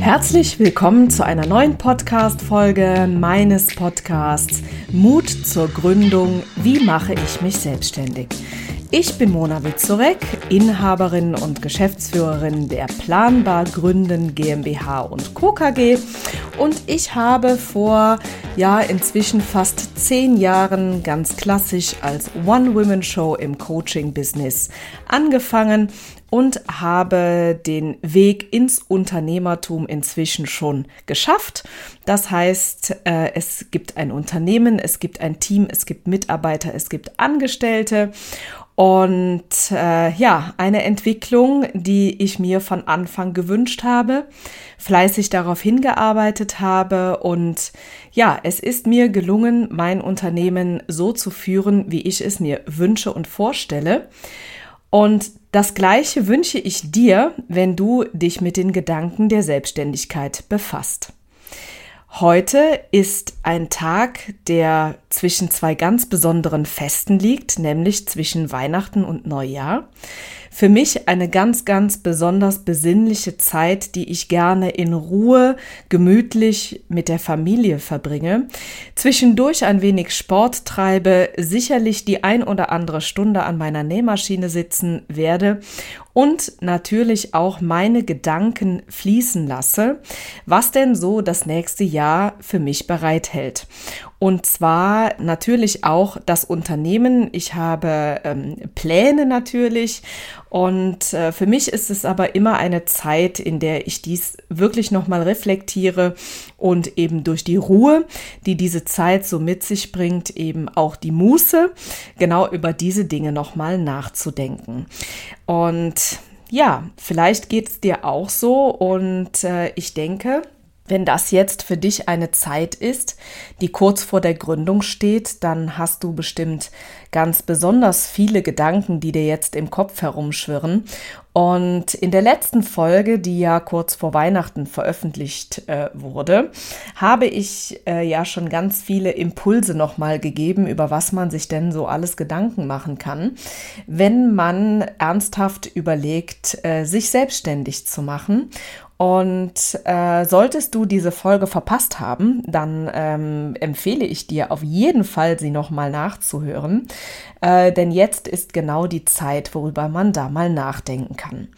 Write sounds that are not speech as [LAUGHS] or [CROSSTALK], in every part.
Herzlich willkommen zu einer neuen Podcast-Folge meines Podcasts Mut zur Gründung. Wie mache ich mich selbstständig? Ich bin Mona Witzorek, Inhaberin und Geschäftsführerin der Planbar Gründen GmbH und Co. KG und ich habe vor ja inzwischen fast zehn Jahren ganz klassisch als One-Women-Show im Coaching-Business angefangen und habe den Weg ins Unternehmertum inzwischen schon geschafft. Das heißt, äh, es gibt ein Unternehmen, es gibt ein Team, es gibt Mitarbeiter, es gibt Angestellte und äh, ja, eine Entwicklung, die ich mir von Anfang gewünscht habe, fleißig darauf hingearbeitet habe und ja, es ist mir gelungen, mein Unternehmen so zu führen, wie ich es mir wünsche und vorstelle. Und das Gleiche wünsche ich dir, wenn du dich mit den Gedanken der Selbstständigkeit befasst. Heute ist ein Tag, der zwischen zwei ganz besonderen Festen liegt, nämlich zwischen Weihnachten und Neujahr. Für mich eine ganz, ganz besonders besinnliche Zeit, die ich gerne in Ruhe, gemütlich mit der Familie verbringe. Zwischendurch ein wenig Sport treibe, sicherlich die ein oder andere Stunde an meiner Nähmaschine sitzen werde und natürlich auch meine Gedanken fließen lasse, was denn so das nächste Jahr für mich bereithält. Und zwar natürlich auch das Unternehmen. Ich habe ähm, Pläne natürlich. Und äh, für mich ist es aber immer eine Zeit, in der ich dies wirklich nochmal reflektiere und eben durch die Ruhe, die diese Zeit so mit sich bringt, eben auch die Muße, genau über diese Dinge nochmal nachzudenken. Und ja, vielleicht geht es dir auch so und äh, ich denke, wenn das jetzt für dich eine Zeit ist, die kurz vor der Gründung steht, dann hast du bestimmt ganz besonders viele Gedanken, die dir jetzt im Kopf herumschwirren. Und in der letzten Folge, die ja kurz vor Weihnachten veröffentlicht äh, wurde, habe ich äh, ja schon ganz viele Impulse nochmal gegeben, über was man sich denn so alles Gedanken machen kann, wenn man ernsthaft überlegt, äh, sich selbstständig zu machen und äh, solltest du diese Folge verpasst haben, dann ähm, empfehle ich dir auf jeden Fall, sie nochmal nachzuhören. Äh, denn jetzt ist genau die Zeit, worüber man da mal nachdenken kann.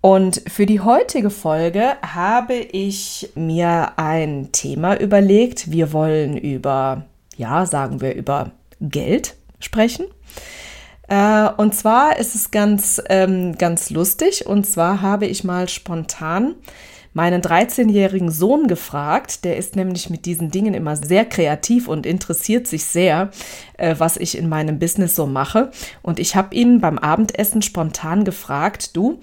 Und für die heutige Folge habe ich mir ein Thema überlegt. Wir wollen über, ja, sagen wir, über Geld sprechen. Äh, und zwar ist es ganz, ähm, ganz lustig. Und zwar habe ich mal spontan meinen 13-jährigen Sohn gefragt. Der ist nämlich mit diesen Dingen immer sehr kreativ und interessiert sich sehr, äh, was ich in meinem Business so mache. Und ich habe ihn beim Abendessen spontan gefragt, du,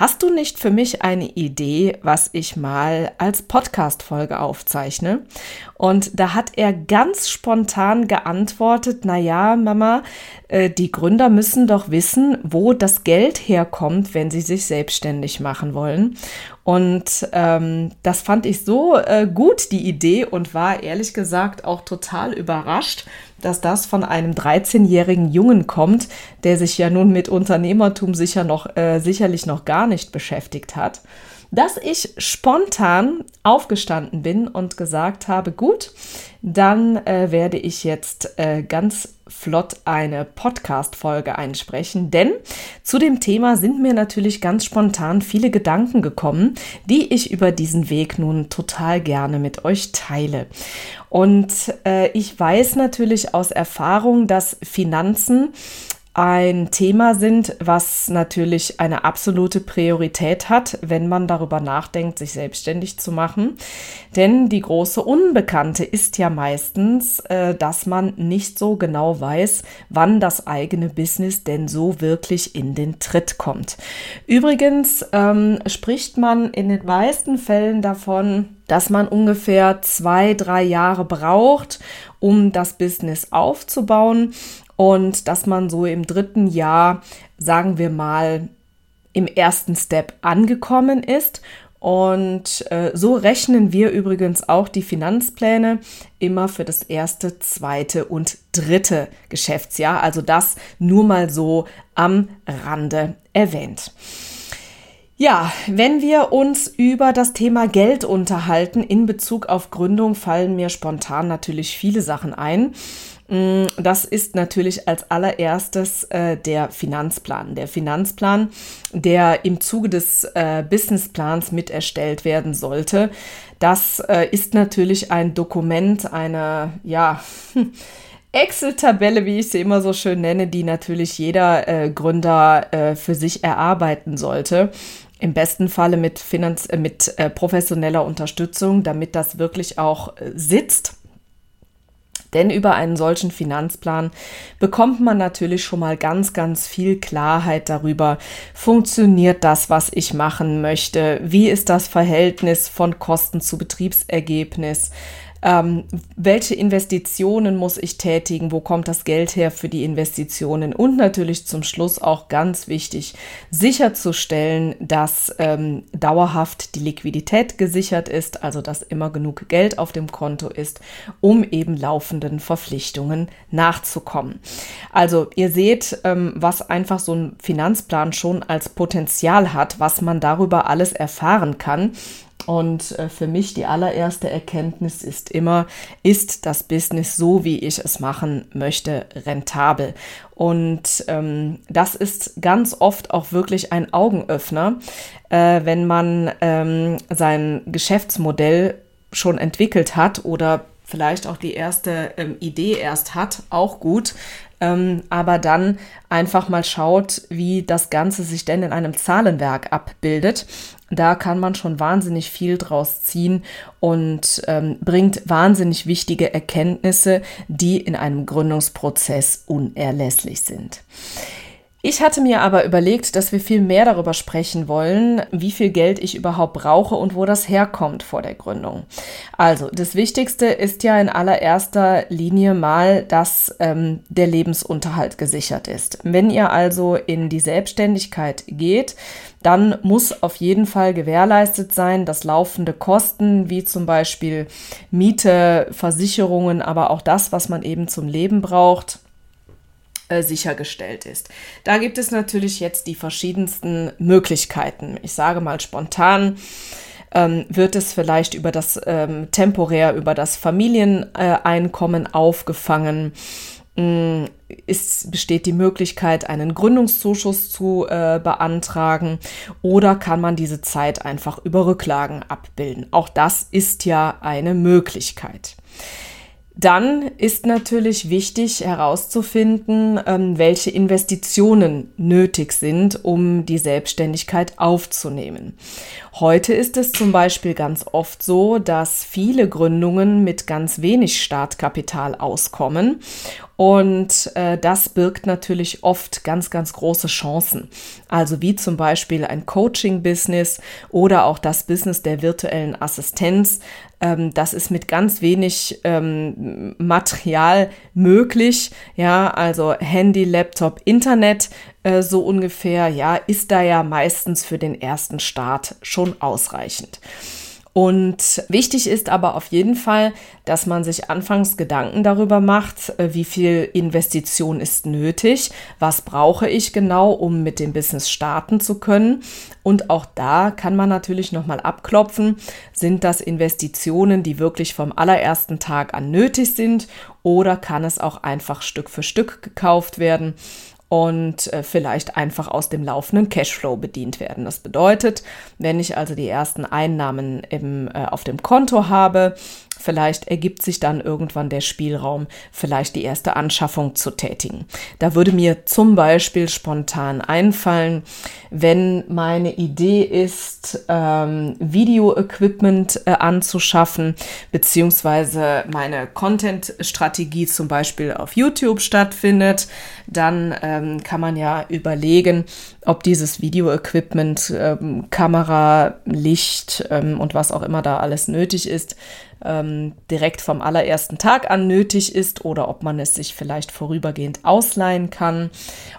Hast du nicht für mich eine Idee, was ich mal als Podcast-Folge aufzeichne? Und da hat er ganz spontan geantwortet, na ja, Mama, äh, die Gründer müssen doch wissen, wo das Geld herkommt, wenn sie sich selbstständig machen wollen. Und ähm, das fand ich so äh, gut, die Idee, und war ehrlich gesagt auch total überrascht, dass das von einem 13-jährigen Jungen kommt, der sich ja nun mit Unternehmertum sicher noch, äh, sicherlich noch gar nicht beschäftigt hat, dass ich spontan aufgestanden bin und gesagt habe, gut, dann äh, werde ich jetzt äh, ganz flott eine Podcast-Folge einsprechen, denn zu dem Thema sind mir natürlich ganz spontan viele Gedanken gekommen, die ich über diesen Weg nun total gerne mit euch teile. Und äh, ich weiß natürlich aus Erfahrung, dass Finanzen ein Thema sind, was natürlich eine absolute Priorität hat, wenn man darüber nachdenkt, sich selbstständig zu machen. Denn die große Unbekannte ist ja meistens, äh, dass man nicht so genau weiß, wann das eigene Business denn so wirklich in den Tritt kommt. Übrigens ähm, spricht man in den meisten Fällen davon, dass man ungefähr zwei, drei Jahre braucht, um das Business aufzubauen und dass man so im dritten Jahr, sagen wir mal, im ersten Step angekommen ist. Und äh, so rechnen wir übrigens auch die Finanzpläne immer für das erste, zweite und dritte Geschäftsjahr. Also das nur mal so am Rande erwähnt. Ja, wenn wir uns über das Thema Geld unterhalten in Bezug auf Gründung, fallen mir spontan natürlich viele Sachen ein. Mm, das ist natürlich als allererstes äh, der Finanzplan. Der Finanzplan, der im Zuge des äh, Businessplans mit erstellt werden sollte. Das äh, ist natürlich ein Dokument, eine, ja, [LAUGHS] Excel-Tabelle, wie ich sie immer so schön nenne, die natürlich jeder äh, Gründer äh, für sich erarbeiten sollte. Im besten Falle mit, Finanz mit äh, professioneller Unterstützung, damit das wirklich auch sitzt. Denn über einen solchen Finanzplan bekommt man natürlich schon mal ganz, ganz viel Klarheit darüber, funktioniert das, was ich machen möchte, wie ist das Verhältnis von Kosten zu Betriebsergebnis, ähm, welche Investitionen muss ich tätigen, wo kommt das Geld her für die Investitionen und natürlich zum Schluss auch ganz wichtig, sicherzustellen, dass ähm, dauerhaft die Liquidität gesichert ist, also dass immer genug Geld auf dem Konto ist, um eben laufenden Verpflichtungen nachzukommen. Also ihr seht, ähm, was einfach so ein Finanzplan schon als Potenzial hat, was man darüber alles erfahren kann. Und äh, für mich die allererste Erkenntnis ist immer, ist das Business so, wie ich es machen möchte, rentabel? Und ähm, das ist ganz oft auch wirklich ein Augenöffner, äh, wenn man ähm, sein Geschäftsmodell schon entwickelt hat oder vielleicht auch die erste ähm, Idee erst hat, auch gut, ähm, aber dann einfach mal schaut, wie das Ganze sich denn in einem Zahlenwerk abbildet. Da kann man schon wahnsinnig viel draus ziehen und ähm, bringt wahnsinnig wichtige Erkenntnisse, die in einem Gründungsprozess unerlässlich sind. Ich hatte mir aber überlegt, dass wir viel mehr darüber sprechen wollen, wie viel Geld ich überhaupt brauche und wo das herkommt vor der Gründung. Also, das Wichtigste ist ja in allererster Linie mal, dass ähm, der Lebensunterhalt gesichert ist. Wenn ihr also in die Selbstständigkeit geht, dann muss auf jeden Fall gewährleistet sein, dass laufende Kosten wie zum Beispiel Miete, Versicherungen, aber auch das, was man eben zum Leben braucht, äh, sichergestellt ist. Da gibt es natürlich jetzt die verschiedensten Möglichkeiten. Ich sage mal spontan, ähm, wird es vielleicht über das ähm, temporär über das Familieneinkommen aufgefangen. Mm, ist, besteht die Möglichkeit, einen Gründungszuschuss zu äh, beantragen oder kann man diese Zeit einfach über Rücklagen abbilden? Auch das ist ja eine Möglichkeit. Dann ist natürlich wichtig herauszufinden, ähm, welche Investitionen nötig sind, um die Selbstständigkeit aufzunehmen. Heute ist es zum Beispiel ganz oft so, dass viele Gründungen mit ganz wenig Startkapital auskommen und äh, das birgt natürlich oft ganz, ganz große Chancen. Also wie zum Beispiel ein Coaching-Business oder auch das Business der virtuellen Assistenz. Ähm, das ist mit ganz wenig ähm, Material möglich. Ja, also Handy, Laptop, Internet, äh, so ungefähr, ja, ist da ja meistens für den ersten Start schon ausreichend. Und wichtig ist aber auf jeden Fall, dass man sich anfangs Gedanken darüber macht, äh, wie viel Investition ist nötig, was brauche ich genau, um mit dem Business starten zu können. Und auch da kann man natürlich nochmal abklopfen, sind das Investitionen, die wirklich vom allerersten Tag an nötig sind oder kann es auch einfach Stück für Stück gekauft werden und äh, vielleicht einfach aus dem laufenden Cashflow bedient werden. Das bedeutet, wenn ich also die ersten Einnahmen im, äh, auf dem Konto habe, Vielleicht ergibt sich dann irgendwann der Spielraum, vielleicht die erste Anschaffung zu tätigen. Da würde mir zum Beispiel spontan einfallen, wenn meine Idee ist, ähm, Video-Equipment äh, anzuschaffen, beziehungsweise meine Content-Strategie zum Beispiel auf YouTube stattfindet, dann ähm, kann man ja überlegen, ob dieses Video-Equipment, ähm, Kamera, Licht ähm, und was auch immer da alles nötig ist, ähm, direkt vom allerersten Tag an nötig ist oder ob man es sich vielleicht vorübergehend ausleihen kann,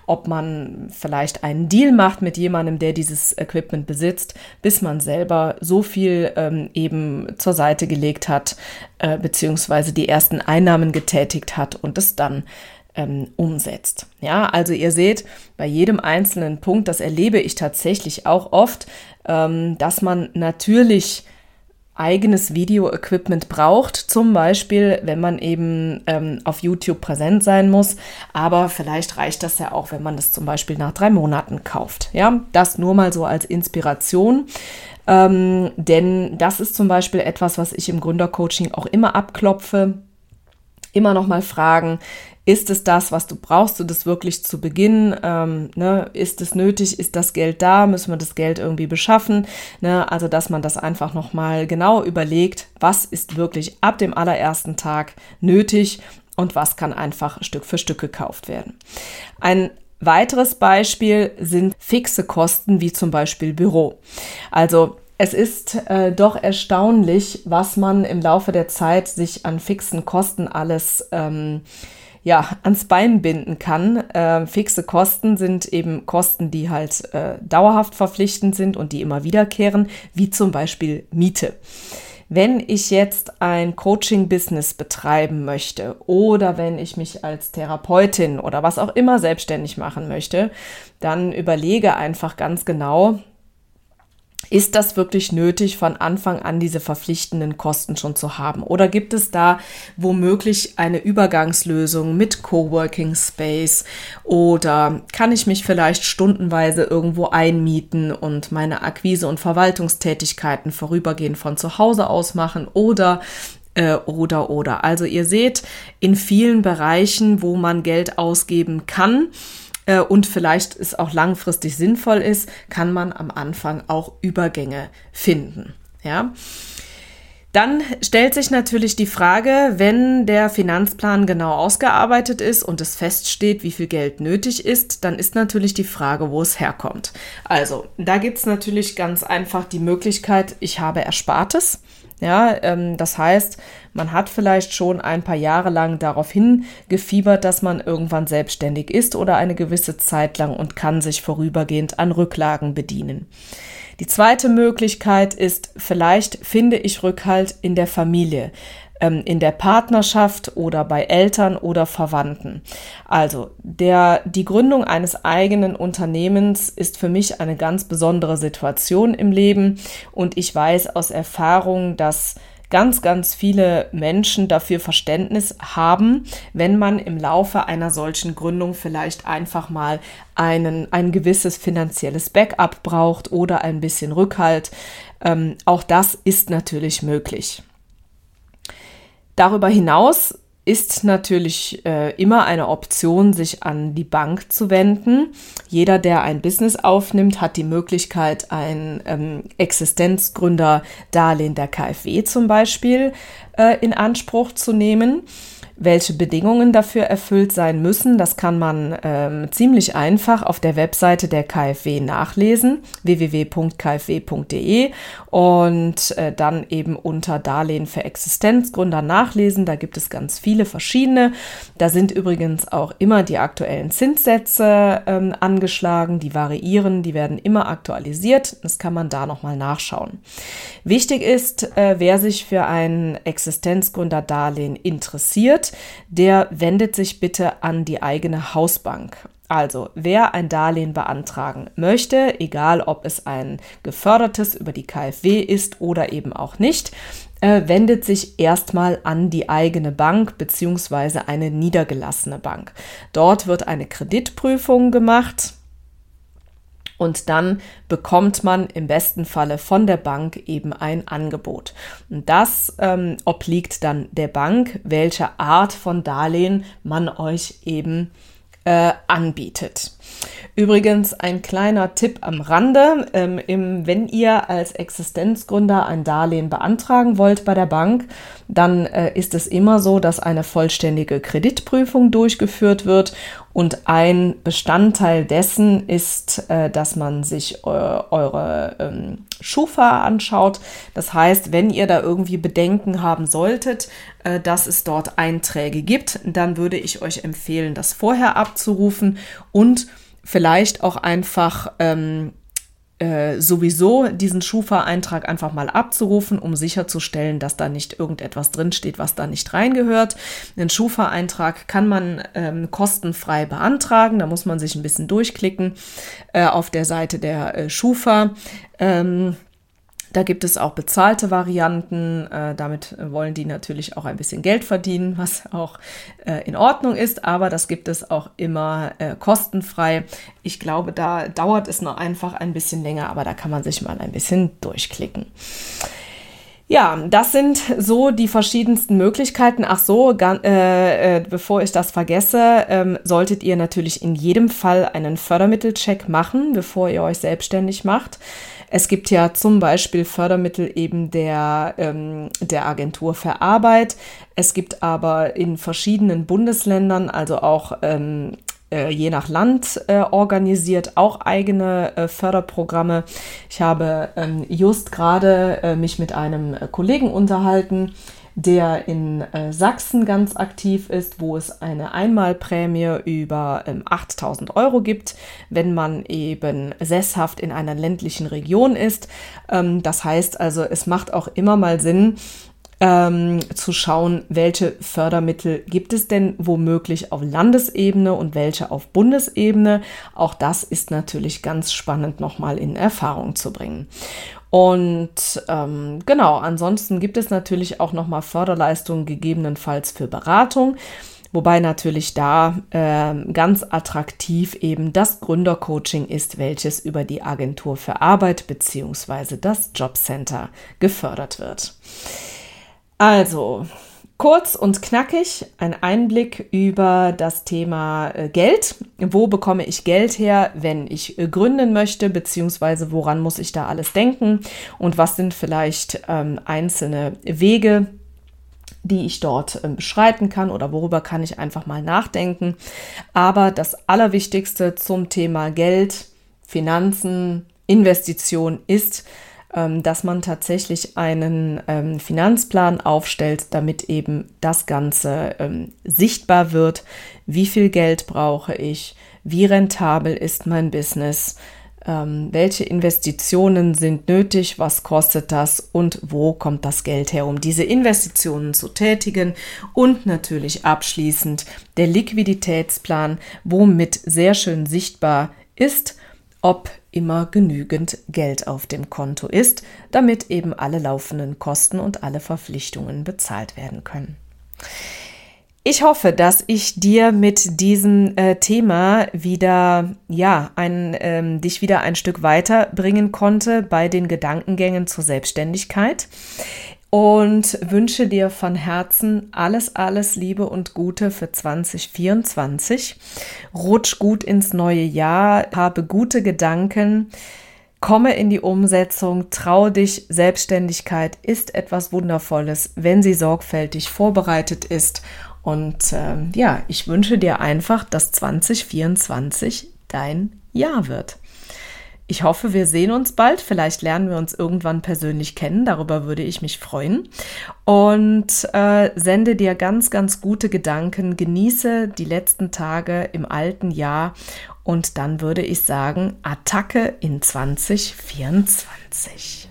ob man vielleicht einen Deal macht mit jemandem, der dieses Equipment besitzt, bis man selber so viel ähm, eben zur Seite gelegt hat, äh, beziehungsweise die ersten Einnahmen getätigt hat und es dann ähm, umsetzt. Ja, also ihr seht, bei jedem einzelnen Punkt, das erlebe ich tatsächlich auch oft, ähm, dass man natürlich eigenes Video-Equipment braucht, zum Beispiel, wenn man eben ähm, auf YouTube präsent sein muss. Aber vielleicht reicht das ja auch, wenn man das zum Beispiel nach drei Monaten kauft. Ja, das nur mal so als Inspiration. Ähm, denn das ist zum Beispiel etwas, was ich im Gründercoaching auch immer abklopfe. Immer noch mal fragen, ist es das, was du brauchst, du das wirklich zu Beginn? Ähm, ne? Ist es nötig? Ist das Geld da? Müssen wir das Geld irgendwie beschaffen? Ne? Also, dass man das einfach nochmal genau überlegt, was ist wirklich ab dem allerersten Tag nötig und was kann einfach Stück für Stück gekauft werden. Ein weiteres Beispiel sind fixe Kosten, wie zum Beispiel Büro. Also, es ist äh, doch erstaunlich, was man im Laufe der Zeit sich an fixen Kosten alles ähm, ja, ans Bein binden kann. Äh, fixe Kosten sind eben Kosten, die halt äh, dauerhaft verpflichtend sind und die immer wiederkehren, wie zum Beispiel Miete. Wenn ich jetzt ein Coaching-Business betreiben möchte oder wenn ich mich als Therapeutin oder was auch immer selbstständig machen möchte, dann überlege einfach ganz genau, ist das wirklich nötig, von Anfang an diese verpflichtenden Kosten schon zu haben? Oder gibt es da womöglich eine Übergangslösung mit Coworking Space? Oder kann ich mich vielleicht stundenweise irgendwo einmieten und meine Akquise- und Verwaltungstätigkeiten vorübergehend von zu Hause aus machen? Oder äh, oder oder. Also ihr seht, in vielen Bereichen, wo man Geld ausgeben kann, äh, und vielleicht es auch langfristig sinnvoll ist, kann man am Anfang auch Übergänge finden. Ja. Dann stellt sich natürlich die Frage, wenn der Finanzplan genau ausgearbeitet ist und es feststeht, wie viel Geld nötig ist, dann ist natürlich die Frage, wo es herkommt. Also, da gibt es natürlich ganz einfach die Möglichkeit, ich habe Erspartes. Ja, ähm, das heißt, man hat vielleicht schon ein paar Jahre lang darauf hingefiebert, dass man irgendwann selbstständig ist oder eine gewisse Zeit lang und kann sich vorübergehend an Rücklagen bedienen. Die zweite Möglichkeit ist, vielleicht finde ich Rückhalt in der Familie ähm, in der Partnerschaft oder bei Eltern oder Verwandten. Also der, die Gründung eines eigenen Unternehmens ist für mich eine ganz besondere Situation im Leben und ich weiß aus Erfahrung, dass ganz, ganz viele Menschen dafür Verständnis haben, wenn man im Laufe einer solchen Gründung vielleicht einfach mal einen, ein gewisses finanzielles Backup braucht oder ein bisschen Rückhalt. Ähm, auch das ist natürlich möglich. Darüber hinaus ist natürlich äh, immer eine Option, sich an die Bank zu wenden. Jeder, der ein Business aufnimmt, hat die Möglichkeit, ein ähm, Existenzgründerdarlehen der KfW zum Beispiel äh, in Anspruch zu nehmen. Welche Bedingungen dafür erfüllt sein müssen, das kann man ähm, ziemlich einfach auf der Webseite der KfW nachlesen, www.kfw.de und äh, dann eben unter Darlehen für Existenzgründer nachlesen. Da gibt es ganz viele verschiedene. Da sind übrigens auch immer die aktuellen Zinssätze ähm, angeschlagen, die variieren, die werden immer aktualisiert. Das kann man da nochmal nachschauen. Wichtig ist, äh, wer sich für ein Existenzgründerdarlehen interessiert, der wendet sich bitte an die eigene Hausbank. Also, wer ein Darlehen beantragen möchte, egal ob es ein gefördertes über die KfW ist oder eben auch nicht, äh, wendet sich erstmal an die eigene Bank bzw. eine niedergelassene Bank. Dort wird eine Kreditprüfung gemacht und dann bekommt man im besten Falle von der Bank eben ein Angebot. Und das ähm, obliegt dann der Bank, welche Art von Darlehen man euch eben äh, anbietet. Übrigens ein kleiner Tipp am Rande, ähm, im, wenn ihr als Existenzgründer ein Darlehen beantragen wollt bei der Bank, dann äh, ist es immer so, dass eine vollständige Kreditprüfung durchgeführt wird und ein Bestandteil dessen ist, äh, dass man sich äh, eure ähm, Schufa anschaut. Das heißt, wenn ihr da irgendwie Bedenken haben solltet, äh, dass es dort Einträge gibt, dann würde ich euch empfehlen, das vorher abzurufen und vielleicht auch einfach ähm, äh, sowieso diesen Schufa-Eintrag einfach mal abzurufen, um sicherzustellen, dass da nicht irgendetwas drinsteht, was da nicht reingehört. Den Schufa-Eintrag kann man ähm, kostenfrei beantragen. Da muss man sich ein bisschen durchklicken äh, auf der Seite der äh, Schufa. Ähm, da gibt es auch bezahlte Varianten. Äh, damit wollen die natürlich auch ein bisschen Geld verdienen, [LAUGHS] was auch äh, in Ordnung ist. Aber das gibt es auch immer äh, kostenfrei. Ich glaube, da dauert es noch einfach ein bisschen länger, aber da kann man sich mal ein bisschen durchklicken. Ja, das sind so die verschiedensten Möglichkeiten. Ach so, äh, äh, bevor ich das vergesse, ähm, solltet ihr natürlich in jedem Fall einen Fördermittelcheck machen, bevor ihr euch selbstständig macht. Es gibt ja zum Beispiel Fördermittel eben der, ähm, der Agentur für Arbeit. Es gibt aber in verschiedenen Bundesländern, also auch ähm, äh, je nach Land äh, organisiert, auch eigene äh, Förderprogramme. Ich habe ähm, just gerade äh, mich mit einem äh, Kollegen unterhalten, der in äh, Sachsen ganz aktiv ist, wo es eine Einmalprämie über ähm, 8000 Euro gibt, wenn man eben sesshaft in einer ländlichen Region ist. Ähm, das heißt also, es macht auch immer mal Sinn, ähm, zu schauen, welche Fördermittel gibt es denn womöglich auf Landesebene und welche auf Bundesebene. Auch das ist natürlich ganz spannend nochmal in Erfahrung zu bringen. Und ähm, genau, ansonsten gibt es natürlich auch nochmal Förderleistungen gegebenenfalls für Beratung. Wobei natürlich da äh, ganz attraktiv eben das Gründercoaching ist, welches über die Agentur für Arbeit bzw. das Jobcenter gefördert wird. Also, Kurz und knackig ein Einblick über das Thema äh, Geld. Wo bekomme ich Geld her, wenn ich äh, gründen möchte, beziehungsweise woran muss ich da alles denken und was sind vielleicht ähm, einzelne Wege, die ich dort ähm, beschreiten kann oder worüber kann ich einfach mal nachdenken. Aber das Allerwichtigste zum Thema Geld, Finanzen, Investition ist, dass man tatsächlich einen ähm, Finanzplan aufstellt, damit eben das Ganze ähm, sichtbar wird. Wie viel Geld brauche ich? Wie rentabel ist mein Business? welche Investitionen sind nötig, was kostet das und wo kommt das Geld her, um diese Investitionen zu tätigen und natürlich abschließend der Liquiditätsplan, womit sehr schön sichtbar ist, ob immer genügend Geld auf dem Konto ist, damit eben alle laufenden Kosten und alle Verpflichtungen bezahlt werden können. Ich hoffe, dass ich dir mit diesem äh, Thema wieder, ja, ein, ähm, dich wieder ein Stück weiterbringen konnte bei den Gedankengängen zur Selbstständigkeit und wünsche dir von Herzen alles, alles Liebe und Gute für 2024. Rutsch gut ins neue Jahr, habe gute Gedanken, komme in die Umsetzung, trau dich. Selbstständigkeit ist etwas Wundervolles, wenn sie sorgfältig vorbereitet ist. Und äh, ja, ich wünsche dir einfach, dass 2024 dein Jahr wird. Ich hoffe, wir sehen uns bald. Vielleicht lernen wir uns irgendwann persönlich kennen. Darüber würde ich mich freuen. Und äh, sende dir ganz, ganz gute Gedanken. Genieße die letzten Tage im alten Jahr. Und dann würde ich sagen, Attacke in 2024.